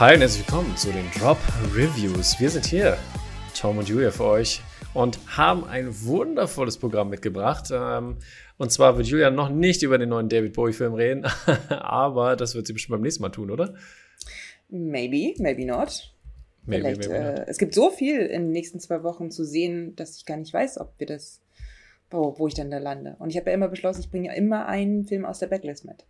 Hi und herzlich willkommen zu den Drop Reviews. Wir sind hier, Tom und Julia, für euch und haben ein wundervolles Programm mitgebracht. Ähm, und zwar wird Julia noch nicht über den neuen David Bowie-Film reden, aber das wird sie bestimmt beim nächsten Mal tun, oder? Maybe, maybe not. Maybe, maybe äh, not. es gibt so viel in den nächsten zwei Wochen zu sehen, dass ich gar nicht weiß, ob wir das, wo, wo ich dann da lande. Und ich habe ja immer beschlossen, ich bringe ja immer einen Film aus der Backlist mit.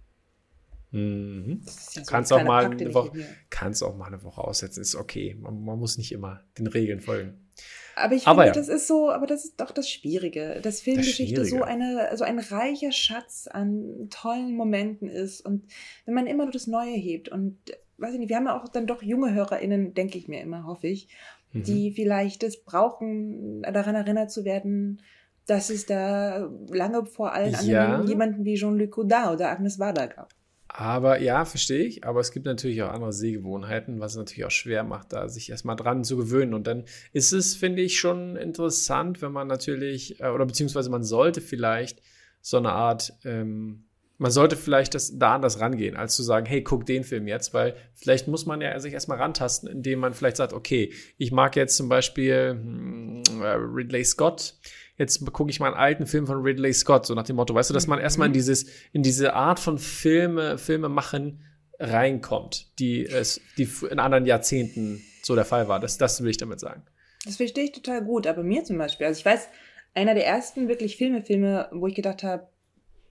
Mhm. Ja kannst, auch mal Pakt, eine Woche, kannst auch mal eine Woche aussetzen, ist okay. Man, man muss nicht immer den Regeln folgen. Aber ich aber finde, ja. das ist so, aber das ist doch das Schwierige, dass Filmgeschichte das so eine, so ein reicher Schatz an tollen Momenten ist und wenn man immer nur das Neue hebt und weiß ich nicht, wir haben ja auch dann doch junge HörerInnen, denke ich mir immer, hoffe ich, mhm. die vielleicht es brauchen, daran erinnert zu werden, dass es da lange vor allen ja. anderen jemanden wie Jean-Luc Godard oder Agnes Varda gab. Aber ja, verstehe ich. Aber es gibt natürlich auch andere Sehgewohnheiten, was es natürlich auch schwer macht, da sich erstmal dran zu gewöhnen. Und dann ist es, finde ich, schon interessant, wenn man natürlich, äh, oder beziehungsweise man sollte vielleicht so eine Art, ähm, man sollte vielleicht das, da anders rangehen, als zu sagen, hey, guck den Film jetzt, weil vielleicht muss man ja sich erstmal rantasten, indem man vielleicht sagt, okay, ich mag jetzt zum Beispiel hm, äh, Ridley Scott jetzt gucke ich mal einen alten Film von Ridley Scott, so nach dem Motto, weißt du, dass man erstmal in mhm. dieses, in diese Art von Filme, Filme machen reinkommt, die es, die in anderen Jahrzehnten so der Fall war. Das, das will ich damit sagen. Das verstehe ich total gut, aber mir zum Beispiel, also ich weiß, einer der ersten wirklich Filme, Filme, wo ich gedacht habe,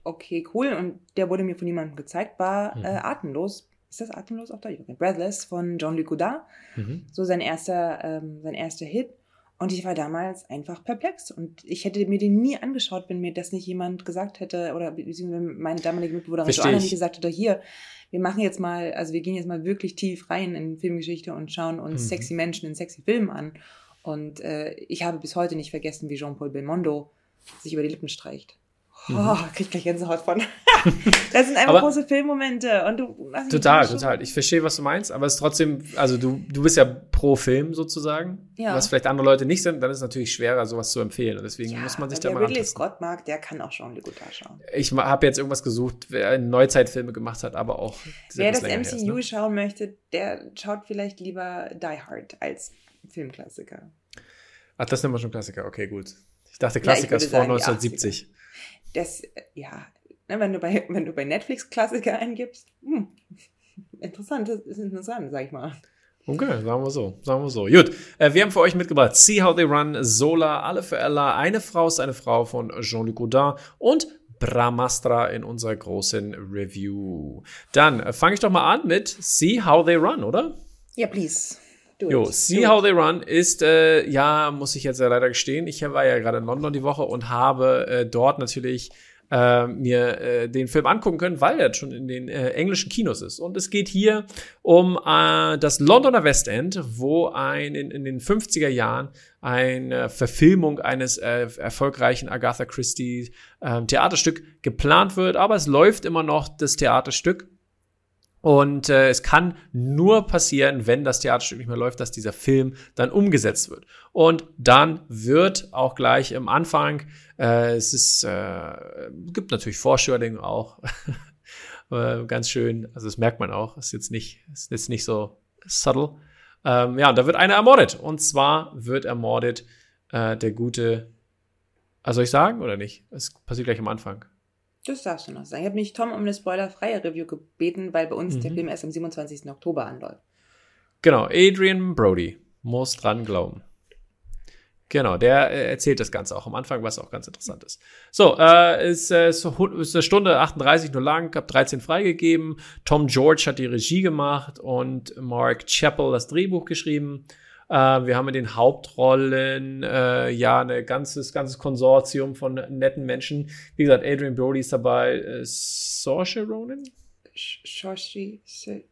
okay, cool, und der wurde mir von jemandem gezeigt, war mhm. äh, Atemlos. Ist das Atemlos auf Deutsch? Breathless von Jean-Luc Godard. Mhm. So sein erster, ähm, sein erster Hit. Und ich war damals einfach perplex. Und ich hätte mir den nie angeschaut, wenn mir das nicht jemand gesagt hätte, oder beziehungsweise meine damalige Mitbewohnerin Joanna nicht gesagt hätte, hier, wir machen jetzt mal, also wir gehen jetzt mal wirklich tief rein in Filmgeschichte und schauen uns mhm. sexy Menschen in sexy Filmen an. Und äh, ich habe bis heute nicht vergessen, wie Jean-Paul Belmondo sich über die Lippen streicht. Mhm. Oh, krieg gleich Gänsehaut von. das sind einfach aber große Filmmomente und du. Total, total. Ich verstehe, was du meinst, aber es ist trotzdem, also du, du bist ja pro Film sozusagen, ja. was vielleicht andere Leute nicht sind, dann ist es natürlich schwerer, sowas zu empfehlen. Und deswegen ja, muss man sich da mal. Wer Ridley Scott mag, der kann auch schon Godard schauen. Ich habe jetzt irgendwas gesucht, wer Neuzeitfilme gemacht hat, aber auch. Wer das MCU ist, ne? schauen möchte, der schaut vielleicht lieber Die Hard als Filmklassiker. Ach, das nennen wir schon Klassiker. Okay, gut. Ich dachte, Klassiker ja, ich ist vor sagen, 1970 das, ja, ne, wenn du bei, wenn du bei Netflix Klassiker eingibst, hm, interessant, das ist interessant, sag ich mal. Okay, sagen wir so, sagen wir so. Gut, äh, wir haben für euch mitgebracht See How They Run, Sola, Alle für Ella, Eine Frau ist eine Frau von Jean-Luc Godin und Brahmastra in unserer großen Review. Dann äh, fange ich doch mal an mit See How They Run, oder? Ja, please. Do jo, it. See Do How it. They Run ist, äh, ja, muss ich jetzt ja leider gestehen, ich war ja gerade in London die Woche und habe äh, dort natürlich äh, mir äh, den Film angucken können, weil er schon in den äh, englischen Kinos ist. Und es geht hier um äh, das Londoner Westend, wo ein in, in den 50er Jahren eine Verfilmung eines äh, erfolgreichen Agatha Christie äh, Theaterstück geplant wird, aber es läuft immer noch das Theaterstück und äh, es kann nur passieren, wenn das Theaterstück nicht mehr läuft, dass dieser Film dann umgesetzt wird. Und dann wird auch gleich im Anfang, äh, es ist, äh, gibt natürlich Vorschauing auch, äh, ganz schön, also das merkt man auch, ist jetzt nicht, ist jetzt nicht so subtle. Ähm, ja, da wird einer ermordet. Und zwar wird ermordet äh, der gute, also soll ich sagen oder nicht? Es passiert gleich am Anfang. Das darfst du noch sagen. Ich habe mich Tom um eine spoilerfreie Review gebeten, weil bei uns mhm. der Film erst am 27. Oktober anläuft. Genau, Adrian Brody muss dran glauben. Genau, der äh, erzählt das Ganze auch am Anfang, was auch ganz interessant ist. So, äh, ist, äh, ist eine Stunde 38 nur lang, hab 13 freigegeben. Tom George hat die Regie gemacht und Mark Chappell das Drehbuch geschrieben. Äh, wir haben in den Hauptrollen äh, ja ein ganzes, ganzes Konsortium von netten Menschen. Wie gesagt, Adrian Brody ist dabei. Äh, Saoirse Ronan? Saoirse? I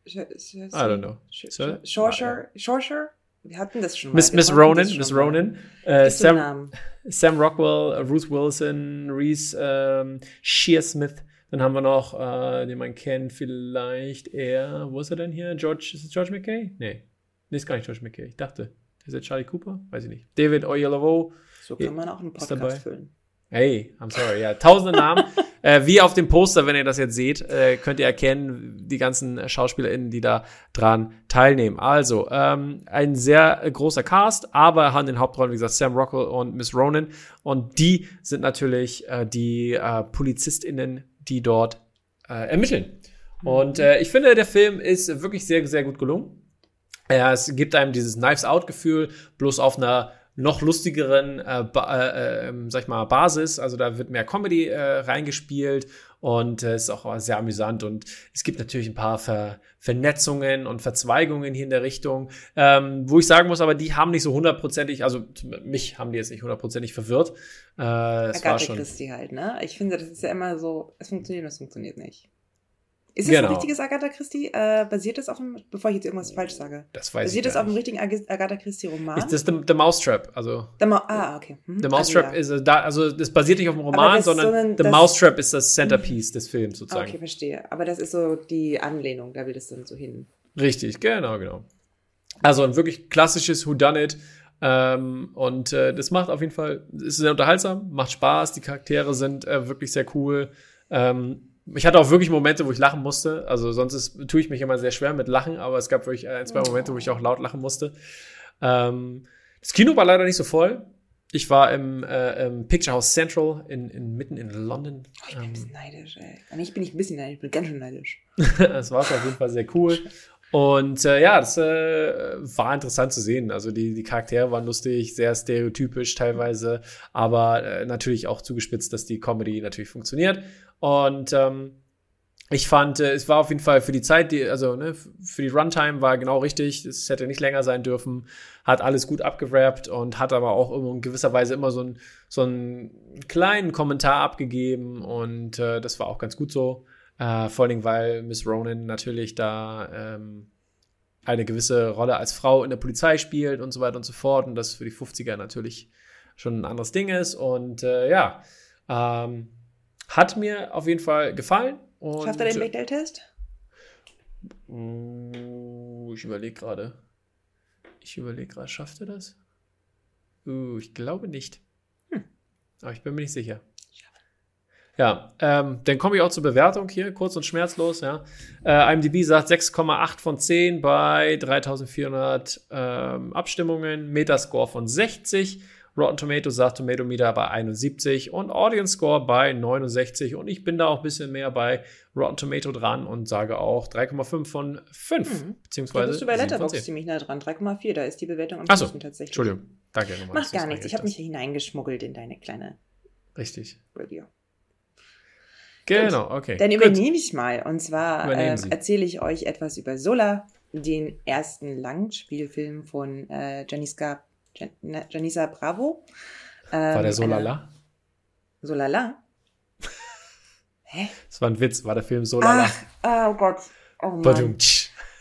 don't know. Saoirse? Saoirse? Wir hatten das schon mal. Miss, Miss Ronan, Miss Ronan. Äh, Sam, Sam Rockwell, Ruth Wilson, Reese ähm, Shearsmith. Dann haben wir noch, äh, den man kennt, vielleicht eher, wo ist er denn hier? George, ist es George McKay? Nee. Nee, ist gar nicht George McKay. Ich dachte, ist jetzt Charlie Cooper? Weiß ich nicht. David Oyelowo. So kann man auch einen Podcast füllen. Hey, I'm sorry, ja. Tausende Namen. äh, wie auf dem Poster, wenn ihr das jetzt seht, äh, könnt ihr erkennen, die ganzen SchauspielerInnen, die da dran teilnehmen. Also, ähm, ein sehr großer Cast, aber haben den Hauptrollen, wie gesagt, Sam Rockwell und Miss Ronan. Und die sind natürlich äh, die äh, PolizistInnen, die dort äh, ermitteln. Und äh, ich finde, der Film ist wirklich sehr, sehr gut gelungen. Ja, es gibt einem dieses Knives Out-Gefühl, bloß auf einer noch lustigeren, äh, äh, äh, sag ich mal, Basis. Also da wird mehr Comedy äh, reingespielt und äh, ist auch sehr amüsant. Und es gibt natürlich ein paar Ver Vernetzungen und Verzweigungen hier in der Richtung, ähm, wo ich sagen muss, aber die haben nicht so hundertprozentig, also mich haben die jetzt nicht hundertprozentig verwirrt. Äh, es war schon Christi halt, ne? Ich finde, das ist ja immer so, es funktioniert, es funktioniert nicht. Ist das genau. ein richtiges Agatha Christie? Äh, basiert das auf dem, bevor ich jetzt irgendwas falsch sage? Das weiß basiert ich das auf einem richtigen Agatha Christie Roman? Ist das The, The Mousetrap? Also. The Ma ah, okay. Mhm. The Mousetrap also, ja. ist da, also das basiert nicht auf dem Roman, sondern so ein, The Mousetrap ist das Centerpiece des Films sozusagen. Okay, verstehe. Aber das ist so die Anlehnung, da will das dann so hin. Richtig, genau, genau. Also ein wirklich klassisches Whodunit. Ähm, und äh, das macht auf jeden Fall, ist sehr unterhaltsam, macht Spaß, die Charaktere sind äh, wirklich sehr cool. Ähm, ich hatte auch wirklich Momente, wo ich lachen musste. Also sonst ist, tue ich mich immer sehr schwer mit Lachen, aber es gab wirklich ein, zwei Momente, wo ich auch laut lachen musste. Ähm, das Kino war leider nicht so voll. Ich war im, äh, im Picture House Central in, in, mitten in London. Oh, ich bin ein bisschen ähm, neidisch, ey. Und ich bin nicht ein bisschen neidisch, ich bin ganz schön neidisch. das war auf jeden Fall sehr cool. Und äh, ja, das äh, war interessant zu sehen. Also die, die Charaktere waren lustig, sehr stereotypisch teilweise, aber äh, natürlich auch zugespitzt, dass die Comedy natürlich funktioniert. Und ähm, ich fand, äh, es war auf jeden Fall für die Zeit, die, also ne, für die Runtime war genau richtig. Es hätte nicht länger sein dürfen. Hat alles gut abgewrappt und hat aber auch in gewisser Weise immer so, ein, so einen kleinen Kommentar abgegeben. Und äh, das war auch ganz gut so. Äh, vor allem, weil Miss Ronan natürlich da ähm, eine gewisse Rolle als Frau in der Polizei spielt und so weiter und so fort. Und das für die 50er natürlich schon ein anderes Ding ist. Und äh, ja, ähm, hat mir auf jeden Fall gefallen. Schafft er den Bechdel-Test? Uh, ich überlege gerade. Ich überlege gerade, schafft er das? Uh, ich glaube nicht. Hm. Aber ich bin mir nicht sicher. Ja, ähm, dann komme ich auch zur Bewertung hier, kurz und schmerzlos. Ja. Äh, IMDb sagt 6,8 von 10 bei 3400 ähm, Abstimmungen, Metascore von 60 Rotten Tomatoes sagt Tomato Meter bei 71 und Audience Score bei 69. Und ich bin da auch ein bisschen mehr bei Rotten Tomato dran und sage auch 3,5 von 5. Mhm. Beziehungsweise. Da bist du bei Letterboxd ziemlich nah dran. 3,4, da ist die Bewertung am besten tatsächlich. Entschuldigung. Danke nochmal. Macht gar nichts. Ich habe mich hier hineingeschmuggelt in deine kleine Richtig. Review. Genau, okay. Dann übernehme ich mal. Und zwar äh, erzähle ich euch etwas über Sola, den ersten Langspielfilm von äh, Janiska Ne, Janisa Bravo. Ähm, war der Solala? Solala? Hä? Das war ein Witz, war der Film Solala. Ach, oh Gott. Oh Mann.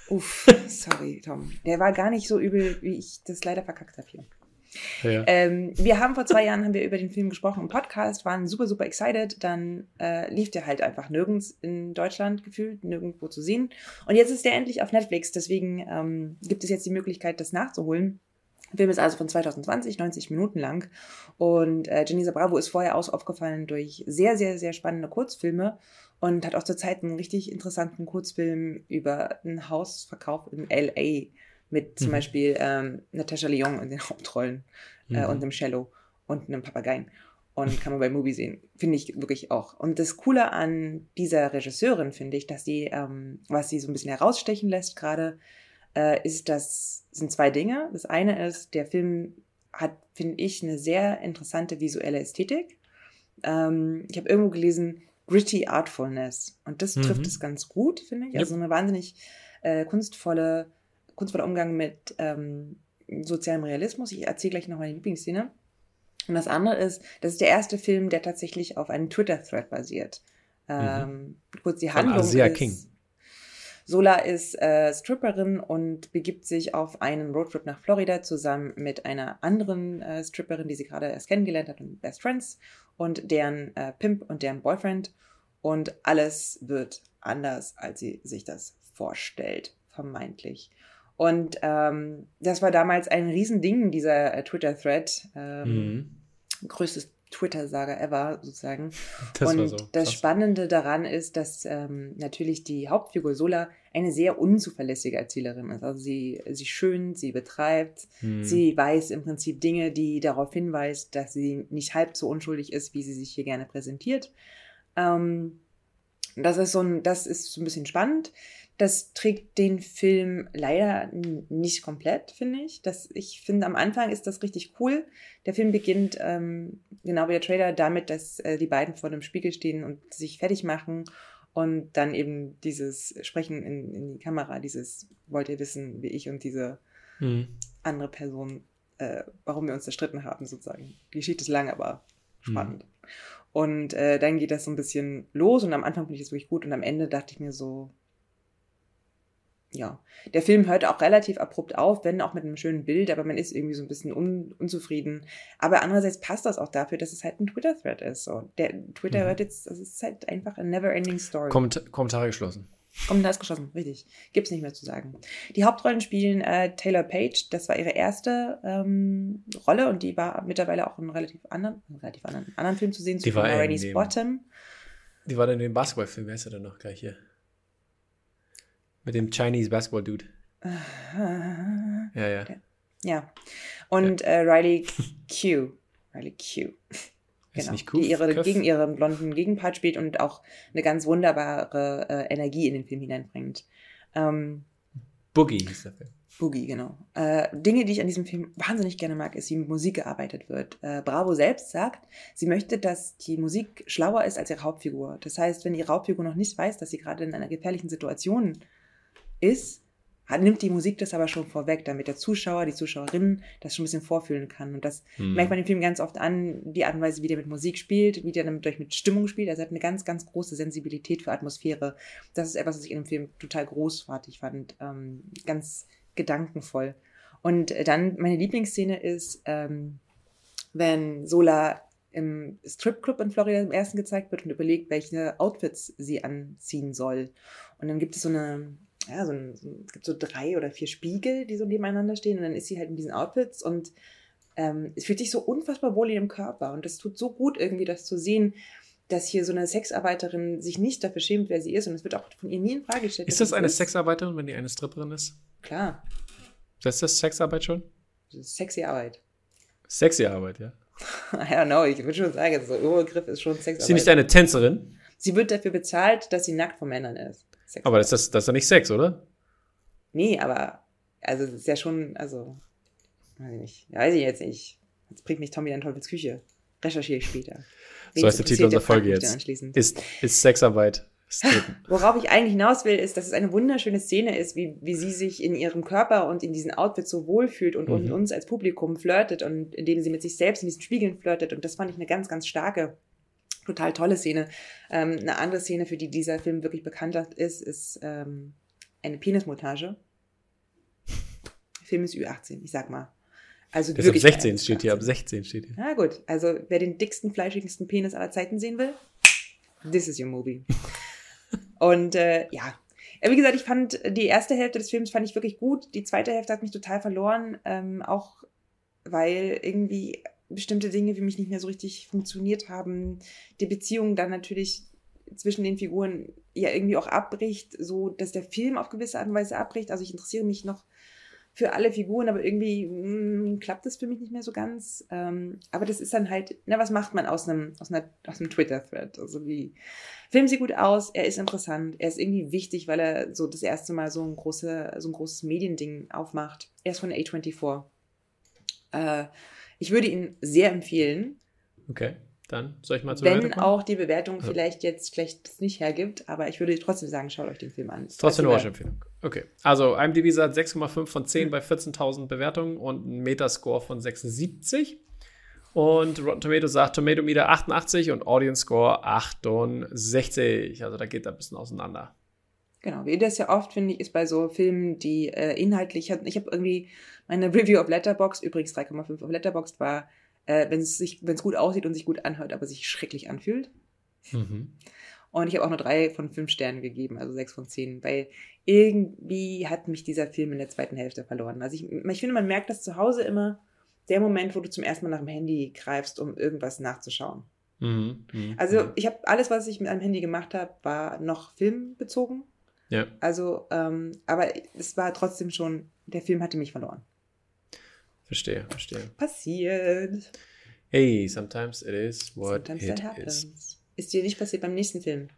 Uff, sorry, Tom. Der war gar nicht so übel, wie ich das leider verkackt habe hier. Ja. Ähm, wir haben vor zwei Jahren haben wir über den Film gesprochen im Podcast, waren super, super excited. Dann äh, lief der halt einfach nirgends in Deutschland gefühlt, nirgendwo zu sehen. Und jetzt ist der endlich auf Netflix, deswegen ähm, gibt es jetzt die Möglichkeit, das nachzuholen. Der Film ist also von 2020, 90 Minuten lang. Und äh, Janisa Bravo ist vorher aus aufgefallen durch sehr, sehr, sehr spannende Kurzfilme und hat auch zurzeit einen richtig interessanten Kurzfilm über einen Hausverkauf in L.A. mit zum mhm. Beispiel ähm, Natascha Lyon in den Hauptrollen äh, mhm. und einem Cello und einem Papageien. Und kann man bei Movie sehen. Finde ich wirklich auch. Und das Coole an dieser Regisseurin finde ich, dass sie, ähm, was sie so ein bisschen herausstechen lässt gerade, äh, ist das, sind zwei Dinge. Das eine ist, der Film hat, finde ich, eine sehr interessante visuelle Ästhetik. Ähm, ich habe irgendwo gelesen, gritty Artfulness. Und das mhm. trifft es ganz gut, finde ich. Also eine wahnsinnig äh, kunstvolle, kunstvoller Umgang mit ähm, sozialem Realismus. Ich erzähle gleich noch meine Lieblingsszene. Und das andere ist, das ist der erste Film, der tatsächlich auf einem Twitter-Thread basiert. Mhm. Ähm, kurz die Handlung Asia ist, King. Sola ist äh, Stripperin und begibt sich auf einen Roadtrip nach Florida zusammen mit einer anderen äh, Stripperin, die sie gerade erst kennengelernt hat und Best Friends und deren äh, Pimp und deren Boyfriend. Und alles wird anders, als sie sich das vorstellt, vermeintlich. Und ähm, das war damals ein Riesending, dieser äh, Twitter-Thread. Ähm, mhm. Größtes Twitter-Saga ever, sozusagen. Das und war so. das. Spannende daran ist, dass ähm, natürlich die Hauptfigur Sola eine sehr unzuverlässige Erzählerin ist. Also sie, sie schönt, sie betreibt, Hm. sie weiß im Prinzip Dinge, die darauf hinweisen, dass sie nicht halb so unschuldig ist, wie sie sich hier gerne präsentiert. Ähm, das ist so ein, das ist so ein bisschen spannend. Das trägt den Film leider nicht komplett, finde ich. Das, ich finde, am Anfang ist das richtig cool. Der Film beginnt, ähm, genau wie der Trailer, damit, dass äh, die beiden vor dem Spiegel stehen und sich fertig machen und dann eben dieses Sprechen in, in die Kamera, dieses wollt ihr wissen, wie ich und diese Hm. andere Person, äh, warum wir uns zerstritten haben, sozusagen. Die Geschichte ist lang, aber spannend. Und äh, dann geht das so ein bisschen los und am Anfang finde ich das wirklich gut und am Ende dachte ich mir so, ja, der Film hört auch relativ abrupt auf, wenn auch mit einem schönen Bild, aber man ist irgendwie so ein bisschen un unzufrieden. Aber andererseits passt das auch dafür, dass es halt ein Twitter-Thread ist. So. Der Twitter Mhm. wird jetzt, das ist halt einfach eine never-ending Story. Komment Kommentare geschlossen. Kommentar ist geschlossen, richtig. Gibt's nicht mehr zu sagen. Die Hauptrollen spielen äh, Taylor Page, das war ihre erste ähm, Rolle und die war mittlerweile auch in einem relativ anderen, relativ anderen, anderen Film zu sehen, Rainey's dem- Bottom. Die war denn in dem Basketballfilm, wer ist er denn noch gleich hier? Mit dem Chinese Basketball Dude. Ja, ja. Ja. Und Äh, Riley Q. Riley Q. Ist Genau. nicht Kuf, die ihre, Köf? gegen ihren blonden Gegenpart spielt und auch eine ganz wunderbare äh, Energie in den Film hineinbringt. Ähm, Boogie hieß der Film. Boogie, genau. Äh, Dinge, die ich an diesem Film wahnsinnig gerne mag, ist, wie mit Musik gearbeitet wird. Äh, Bravo selbst sagt, sie möchte, dass die Musik schlauer ist als ihre Hauptfigur. Das heißt, wenn ihre Hauptfigur noch nicht weiß, dass sie gerade in einer gefährlichen Situation ist, nimmt die Musik das aber schon vorweg, damit der Zuschauer, die Zuschauerin das schon ein bisschen vorfühlen kann. Und das Hm. merkt man im Film ganz oft an, die Art und Weise, wie der mit Musik spielt, wie der damit durch mit Stimmung spielt. Also er hat eine ganz, ganz große Sensibilität für Atmosphäre. Das ist etwas, was ich in dem Film total großartig fand. Ähm, ganz gedankenvoll. Und äh, dann meine Lieblingsszene ist, ähm, wenn Sola im Stripclub in Florida im ersten gezeigt wird und überlegt, welche Outfits sie anziehen soll. Und dann gibt es so eine, ja, so ein, so ein, es gibt so drei oder vier Spiegel, die so nebeneinander stehen und dann ist sie halt in diesen Outfits und ähm, es fühlt sich so unfassbar wohl in ihrem Körper und das tut so gut irgendwie, das zu sehen, dass hier so eine Sexarbeiterin sich nicht dafür schämt, wer sie ist und es wird auch von ihr nie in Frage gestellt. Ist das eine ist. Sexarbeiterin, wenn die eine Stripperin ist? Klar, Ist das Sexarbeit schon? das ist sexy Arbeit. Sexy Arbeit, ja. I don't know, ich würde schon sagen, so Überbegriff ist schon Ist sie Sexarbeit. nicht eine Tänzerin? Sie wird dafür bezahlt, dass sie nackt von Männern ist. Sex Aber das ist, das ist ja nicht Sex, oder? Nee, aber, also, es ist ja schon, also, weiß ich nicht, weiß ich jetzt nicht. Jetzt bringt mich Tommy in Teufels Küche. Recherchiere ich später. So heißt der Titel unserer Folge jetzt. Ist, ist Sexarbeit. Worauf ich eigentlich hinaus will, ist, dass es eine wunderschöne Szene ist, wie, wie sie sich in ihrem Körper und in diesen Outfits so wohlfühlt und, und Mhm. uns als Publikum flirtet und indem sie mit sich selbst in diesen Spiegeln flirtet. Und das fand ich eine ganz, ganz starke, total tolle Szene. Ähm, eine andere Szene, für die dieser Film wirklich bekannt ist, ist ähm, eine Penismontage. Der Film ist Ü18, ich sag mal. Also Ist ab wirklich 16 eine steht hier, ab Ü18. 16 steht hier. Na gut, also wer den dicksten, fleischigsten Penis aller Zeiten sehen will, this is your movie. Und äh, ja, Ja, wie gesagt, ich fand die erste Hälfte des Films fand ich wirklich gut. Die zweite Hälfte hat mich total verloren, ähm, auch weil irgendwie bestimmte Dinge für mich nicht mehr so richtig funktioniert haben. Die Beziehung dann natürlich zwischen den Figuren ja irgendwie auch abbricht, so dass der Film auf gewisse Art und Weise abbricht. Also ich interessiere mich noch für alle Figuren, aber irgendwie mh, klappt das für mich nicht mehr so ganz. Ähm, aber das ist dann halt, na, was macht man aus einem, aus aus einem Twitter-Thread? Also wie, Film sieht gut aus, er ist interessant, er ist irgendwie wichtig, weil er so das erste Mal so ein, große, so ein großes Mediending aufmacht. Er ist von A24. Äh, ich würde ihn sehr empfehlen, Okay, dann soll ich mal zur wenn auch die Bewertung Ja. vielleicht jetzt das nicht hergibt, aber ich würde trotzdem sagen, schaut euch den Film an. Ist trotzdem eine Watch-Empfehlung. Okay. Also, IMDb sagt 6,5 von 10 bei 14.000 Bewertungen und ein Metascore von 76. Und Rotten Tomatoes sagt Tomato Meter 88 und Audience Score 68. Also, da geht er ein bisschen auseinander. Genau, wie das ja oft, finde ich, ist bei so Filmen, die äh, inhaltlich, ich habe irgendwie meine Review auf Letterboxd, übrigens 3,5 auf Letterboxd war, äh, wenn es sich, wenn es gut aussieht und sich gut anhört, aber sich schrecklich anfühlt. Mhm. Und ich habe auch nur drei von fünf Sternen gegeben, also sechs von zehn, weil irgendwie hat mich dieser Film in der zweiten Hälfte verloren. Also ich, ich finde, man merkt das zu Hause immer. der Moment, wo du zum ersten Mal nach dem Handy greifst, um irgendwas nachzuschauen. Mhm. Mhm. Also ich habe alles, was ich mit einem Handy gemacht habe, war noch filmbezogen. Ja. Also, ähm, aber es war trotzdem schon, der Film hatte mich verloren. Verstehe, verstehe. Passiert. Hey, sometimes it is what Sometimes it that happens. is. Ist dir nicht passiert beim nächsten Film?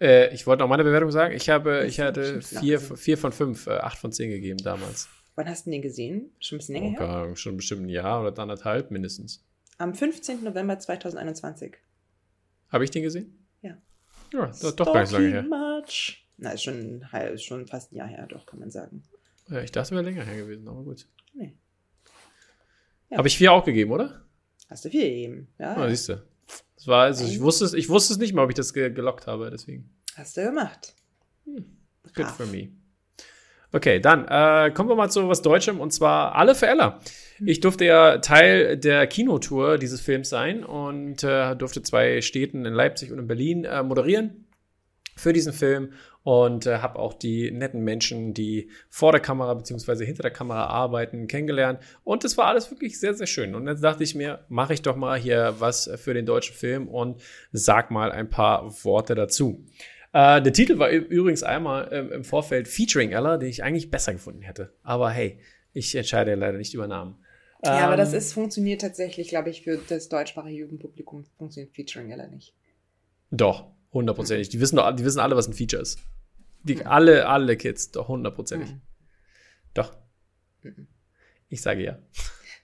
Äh, ich wollte noch meine Bewertung sagen. Ich habe, ich hatte vier, vier von fünf, äh, acht von zehn gegeben damals. Wann hast du den gesehen? Schon ein bisschen Oh, länger her? keine Ahnung, schon bestimmt ein Jahr oder anderthalb mindestens. Am 15. November 2021. Habe ich den gesehen? Ja. Ja, doch, doch gar nicht lange her. Much. Na, ist schon, ist schon fast ein Jahr her, doch, kann man sagen. Ja, ich dachte, es wäre länger her gewesen, aber gut. Nee. Ja. Habe ich vier auch gegeben, oder? Hast du viel gegeben. Ja, Ah, siehst du. Das war, also ich wusste es, ich wusste es nicht mal, ob ich das ge gelockt habe, deswegen. hast du gemacht. Good Brav. for me. Okay, dann äh, kommen wir mal zu was Deutschem und zwar Alle für Ella. Ich durfte ja Teil der Kinotour dieses Films sein und äh, durfte zwei Städten in Leipzig und in Berlin äh, moderieren für diesen Film und äh, habe auch die netten Menschen, die vor der Kamera bzw. hinter der Kamera arbeiten, kennengelernt. Und das war alles wirklich sehr, sehr schön. Und jetzt dachte ich mir, mache ich doch mal hier was für den deutschen Film und sag mal ein paar Worte dazu. Äh, der Titel war übrigens einmal ähm, im Vorfeld Featuring Ella, den ich eigentlich besser gefunden hätte. Aber hey, ich entscheide leider nicht über Namen. Ja, aber das Ähm, ist, funktioniert tatsächlich, glaube ich, für das deutschsprachige Jugendpublikum funktioniert Featuring Ella nicht. Doch, hundertprozentig. Die wissen doch, die wissen alle, was ein Feature ist. Die, alle, alle Kids, doch hundertprozentig. Mhm. Doch. Mhm. Ich sage ja.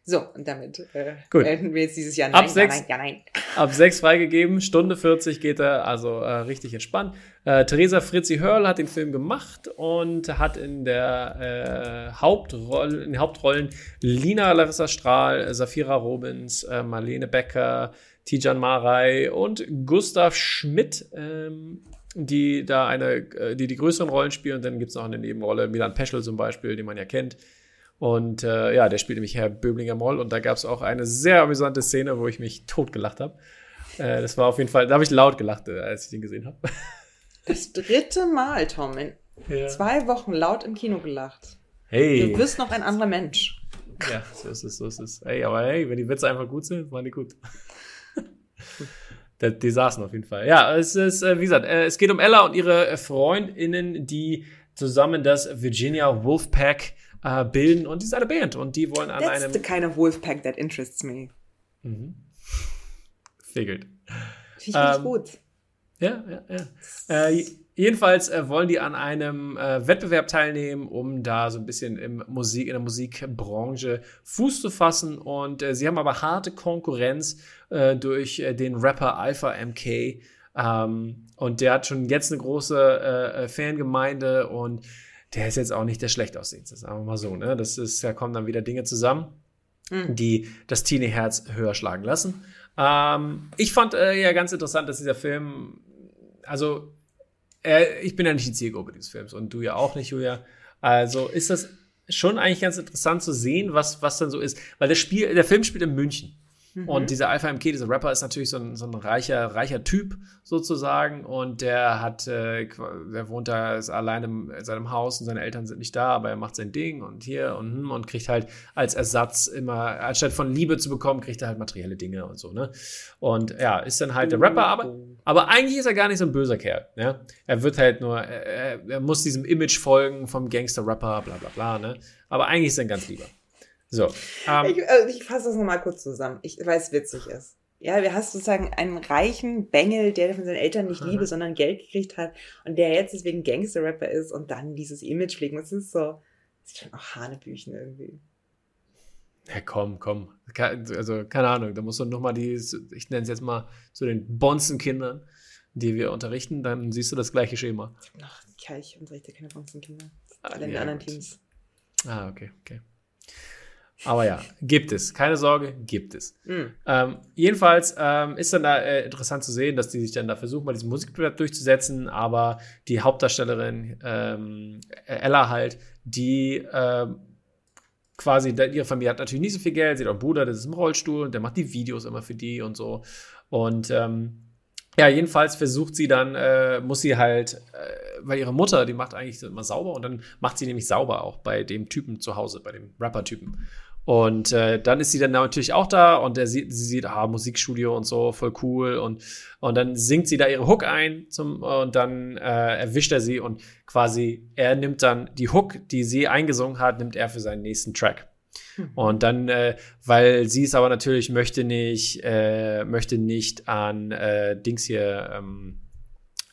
So, und damit äh, Gut. beenden wir jetzt dieses Jahr. Ab Nein, ja, sechs. nein, ja, nein. Ab 6 freigegeben, Stunde 40 geht er, also äh, richtig entspannt. Äh, Theresa Fritzi Hörl hat den Film gemacht und hat in der äh, Hauptrolle, in den Hauptrollen Lina Larissa Strahl, Safira Robins, äh, Marlene Becker, Tijan Marei und Gustav Schmidt, ähm, die da eine, äh, die die größeren Rollen spielen. Und dann gibt es noch eine Nebenrolle, Milan Peschel zum Beispiel, den man ja kennt. Und äh, ja, der spielt nämlich Herr Böblinger Moll. Und da gab es auch eine sehr amüsante Szene, wo ich mich totgelacht habe. Äh, das war auf jeden Fall, da habe ich laut gelacht, äh, als ich den gesehen habe. Das dritte Mal, Tom, in Ja. zwei Wochen laut im Kino gelacht. Hey. Du wirst noch ein anderer Mensch. Ja, so ist es, so ist es. Hey, aber hey, wenn die Witze einfach gut sind, waren die gut. Die, saßen auf jeden Fall. Ja, es ist, äh, wie gesagt, äh, es geht um Ella und ihre äh, FreundInnen, die zusammen das Virginia Wolfpack äh, bilden. Und die ist eine Band und die wollen an That's einem. the kind of Wolfpack that interests me. Mhm. Figelt. Finde ich Ähm, gut. Ja, ja, ja. Äh, jedenfalls äh, wollen die an einem äh, Wettbewerb teilnehmen, um da so ein bisschen im Musik, in der Musikbranche Fuß zu fassen. Und äh, sie haben aber harte Konkurrenz äh, durch äh, den Rapper Alpha MK. Ähm, und der hat schon jetzt eine große Fangemeinde und der ist jetzt auch nicht der schlecht aussehendste, sagen wir mal so. Ne? Das ist, da kommen dann wieder Dinge zusammen Mhm. die das Teenie-Herz höher schlagen lassen. Ähm, ich fand äh, ja ganz interessant, dass dieser Film, also äh, ich bin ja nicht die Zielgruppe dieses Films und du ja auch nicht, Julia. Also ist das schon eigentlich ganz interessant zu sehen, was, was dann so ist. Weil das Spiel, der Film spielt in München. Mhm. Und dieser Alpha MK, dieser Rapper, ist natürlich so ein, so ein reicher, reicher Typ sozusagen. Und der hat, äh, der wohnt da ist alleine in seinem Haus und seine Eltern sind nicht da, aber er macht sein Ding und hier und hm, und kriegt halt als Ersatz immer, anstatt von Liebe zu bekommen, kriegt er halt materielle Dinge und so, ne? Und ja, ist dann halt der Rapper, aber, aber eigentlich ist er gar nicht so ein böser Kerl, ja? Er wird halt nur, er, er- er muss diesem Image folgen vom Gangster-Rapper, bla bla bla, ne? Aber eigentlich ist er ein ganz lieber. So. Ähm, Ich, äh, ich fasse das nochmal kurz zusammen, ich, weil es witzig ist. Ja, wir hast sozusagen einen reichen Bengel, der von seinen Eltern nicht Mhm. Liebe, sondern Geld gekriegt hat und der jetzt deswegen Gangster-Rapper ist und dann dieses Image pflegen. Das ist so, das ist schon auch Hanebüchen irgendwie. Ja, komm, komm. Also, keine Ahnung, da musst du nochmal die, ich nenne es jetzt mal zu den Bonzenkindern, die wir unterrichten, dann siehst du das gleiche Schema. Ach, ja, ich unterrichte keine Bonzenkinder. Ah, Alle in ja, anderen gut. Teams. Ah, okay, okay. Aber ja, gibt es. Keine Sorge, gibt es. Mhm. Ähm, jedenfalls ähm, ist dann da äh, interessant zu sehen, dass die sich dann da versuchen, bei diesem Musikwettbewerb durchzusetzen, aber die Hauptdarstellerin ähm, Ella halt, die ähm, quasi, ihre Familie hat natürlich nicht so viel Geld, sie hat auch einen Bruder, der ist im Rollstuhl und der macht die Videos immer für die und so. Und ähm, ja, jedenfalls versucht sie dann, äh, muss sie halt, äh, weil ihre Mutter, die macht eigentlich immer sauber und dann macht sie nämlich sauber auch bei dem Typen zu Hause, bei dem Rapper-Typen. Und äh, dann ist sie dann natürlich auch da und er sieht, sie sieht, ah, Musikstudio und so, voll cool. Und, und dann singt sie da ihre Hook ein zum, und dann äh, erwischt er sie und quasi er nimmt dann die Hook, die sie eingesungen hat, nimmt er für seinen nächsten Track. Mhm. Und dann, äh, weil sie es aber natürlich möchte nicht, äh, möchte nicht an äh, Dings hier, ähm,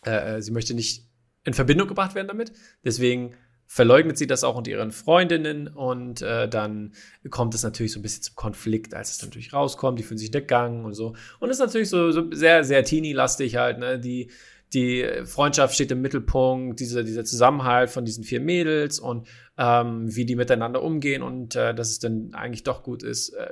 äh, äh sie möchte nicht in Verbindung gebracht werden damit. Deswegen verleugnet sie das auch unter ihren Freundinnen und äh, dann kommt es natürlich so ein bisschen zum Konflikt, als es natürlich rauskommt. Die fühlen sich weggegangen und so. Und es ist natürlich so, so sehr, sehr teeny-lastig halt, ne? Die, die Freundschaft steht im Mittelpunkt, dieser, dieser Zusammenhalt von diesen vier Mädels und ähm, wie die miteinander umgehen und äh, dass es dann eigentlich doch gut ist, äh,